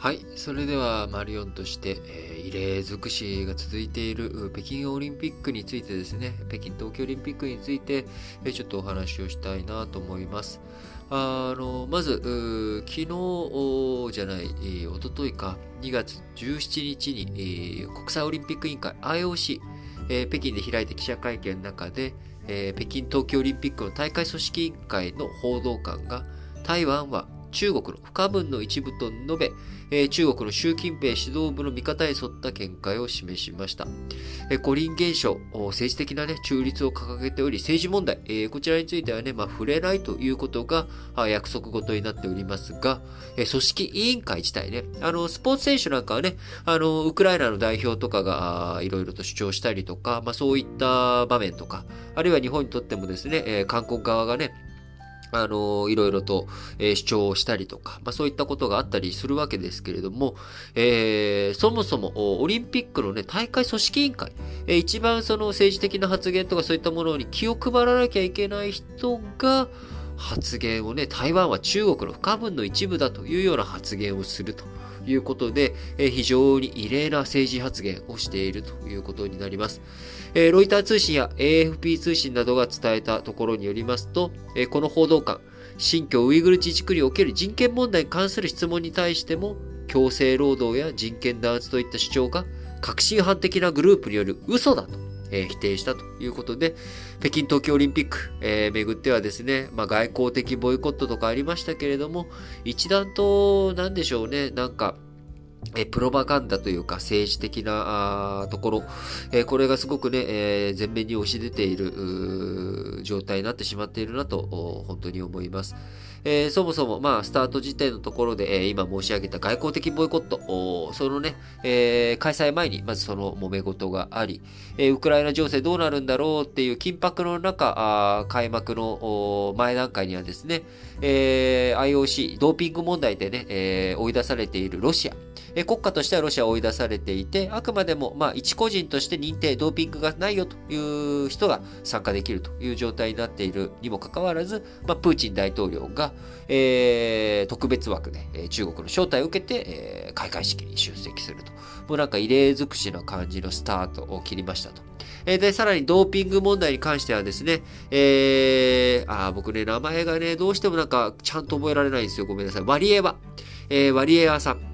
はい。それでは、マリオンとして、えー、異例尽くしが続いている北京オリンピックについてですね、北京冬季オリンピックについて、えー、ちょっとお話をしたいなと思います。あの、まず、昨日じゃない、えー、おとといか、2月17日に、えー、国際オリンピック委員会 IOC、えー、北京で開いた記者会見の中で、えー、北京冬季オリンピックの大会組織委員会の報道官が、台湾は中国の不可分の一部と述べ、えー、中国の習近平指導部の見方に沿った見解を示しました。えー、五輪現象、政治的な、ね、中立を掲げており、政治問題、えー、こちらについてはね、まあ、触れないということが約束事になっておりますが、えー、組織委員会自体ね、あの、スポーツ選手なんかはね、あの、ウクライナの代表とかがいろいろと主張したりとか、まあ、そういった場面とか、あるいは日本にとってもですね、えー、韓国側がね、あの、いろいろと、えー、主張をしたりとか、まあそういったことがあったりするわけですけれども、えー、そもそもオリンピックのね、大会組織委員会、えー、一番その政治的な発言とかそういったものに気を配らなきゃいけない人が、発言をね、台湾は中国の不可分の一部だというような発言をすると。いうことで、え非常に異例な政治発言をしているということになります。えロイター通信や AFP 通信などが伝えたところによりますと、えこの報道官、新疆ウイグル自治区における人権問題に関する質問に対しても、強制労働や人権弾圧といった主張が革新犯的なグループによる嘘だと、え否定したということで、北京冬季オリンピック、えー、巡ってはですね、まあ、外交的ボイコットとかありましたけれども、一段と、なんでしょうね、なんか、えプロパガンダというか政治的なところ、えこれがすごくね、え前面に押し出ている状態になってしまっているなと本当に思います。え、そもそも、まあ、スタート時点のところで、え、今申し上げた外交的ボイコット、そのね、え、開催前に、まずその揉め事があり、え、ウクライナ情勢どうなるんだろうっていう緊迫の中、あ開幕の前段階にはですね、え、IOC、ドーピング問題でね、え、追い出されているロシア、え国家としてはロシアを追い出されていて、あくまでも、まあ、一個人として認定、ドーピングがないよという人が参加できるという状態になっているにもかかわらず、まあ、プーチン大統領が、えー、特別枠で、え中国の招待を受けて、えー、開会式に出席すると。もうなんか異例尽くしな感じのスタートを切りましたと。えで、さらにドーピング問題に関してはですね、えー、あ僕ね、名前がね、どうしてもなんかちゃんと覚えられないんですよ。ごめんなさい。ワリエワ。えー、ワリエワさん。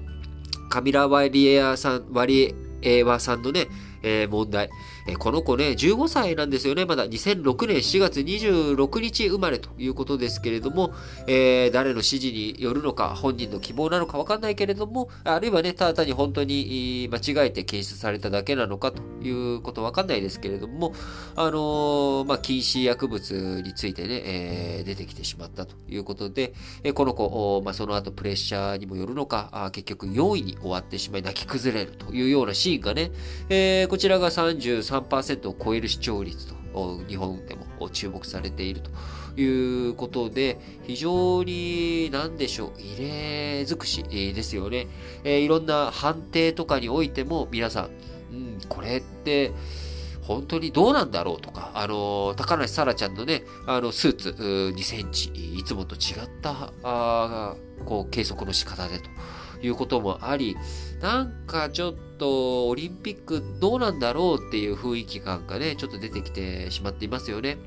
カミラ・ワリエワさん、ワリエワさんのね、えー、問題。えこの子ね、15歳なんですよね。まだ2006年4月26日生まれということですけれども、えー、誰の指示によるのか、本人の希望なのかわかんないけれども、あるいはね、ただ単に本当に間違えて検出されただけなのかということわかんないですけれども、あのー、まあ、禁止薬物についてね、えー、出てきてしまったということで、えこの子、まあ、その後プレッシャーにもよるのか、あ結局4位に終わってしまい泣き崩れるというようなシーンがね、え、こちらが33 3%を超える視聴率と、日本でも注目されているということで、非常に、なんでしょう、異例尽くしですよね。えー、いろんな判定とかにおいても、皆さん、うん、これって、本当にどうなんだろうとか、あの、高梨沙羅ちゃんのね、あの、スーツ2センチ、いつもと違った、あこう、計測の仕方でということもあり、なんかちょっとオリンピックどうなんだろうっていう雰囲気感がね、ちょっと出てきてしまっていますよね。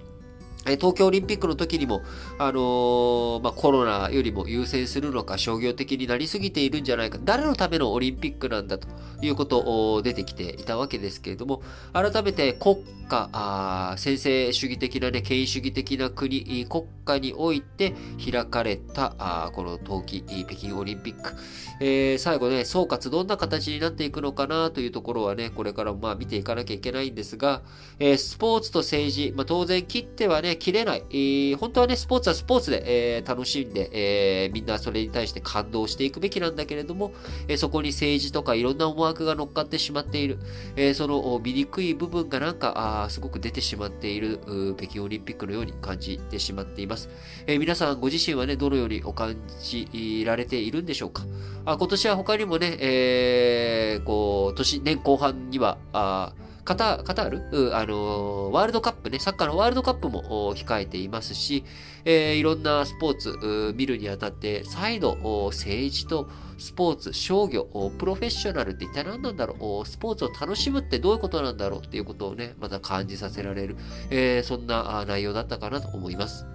東京オリンピックの時にも、あのー、まあ、コロナよりも優先するのか商業的になりすぎているんじゃないか、誰のためのオリンピックなんだということを出てきていたわけですけれども、改めて国家、あ先制主義的なね、権威主義的な国、国家において開かれた、あこの冬季北京オリンピック、えー、最後ね、総括どんな形になっていくのかなというところはね、これからもまあ見ていかなきゃいけないんですが、えー、スポーツと政治、まあ、当然切ってはね、切れない。えー、本当はね、スポーツはスポーツで、えー、楽しんで、えー、みんなそれに対して感動していくべきなんだけれども、え、そこに政治とかいろんな思惑が乗っかってしまっている。え、その醜い部分がなんか、あすごく出てしまっている北京オリンピックのように感じてしまっています。え、皆さんご自身はね、どのようにお感じられているんでしょうか？あ今年は他にもね、え、こう、年、年後半には、あカタカタール、あのワールドカップね、サッカーのワールドカップも控えていますし、えー、いろんなスポーツ見るにあたって、再度政治とスポーツ、商業、プロフェッショナルって一体何なんだろう？スポーツを楽しむってどういうことなんだろう？っていうことをね、また感じさせられる、えー、そんな内容だったかなと思います。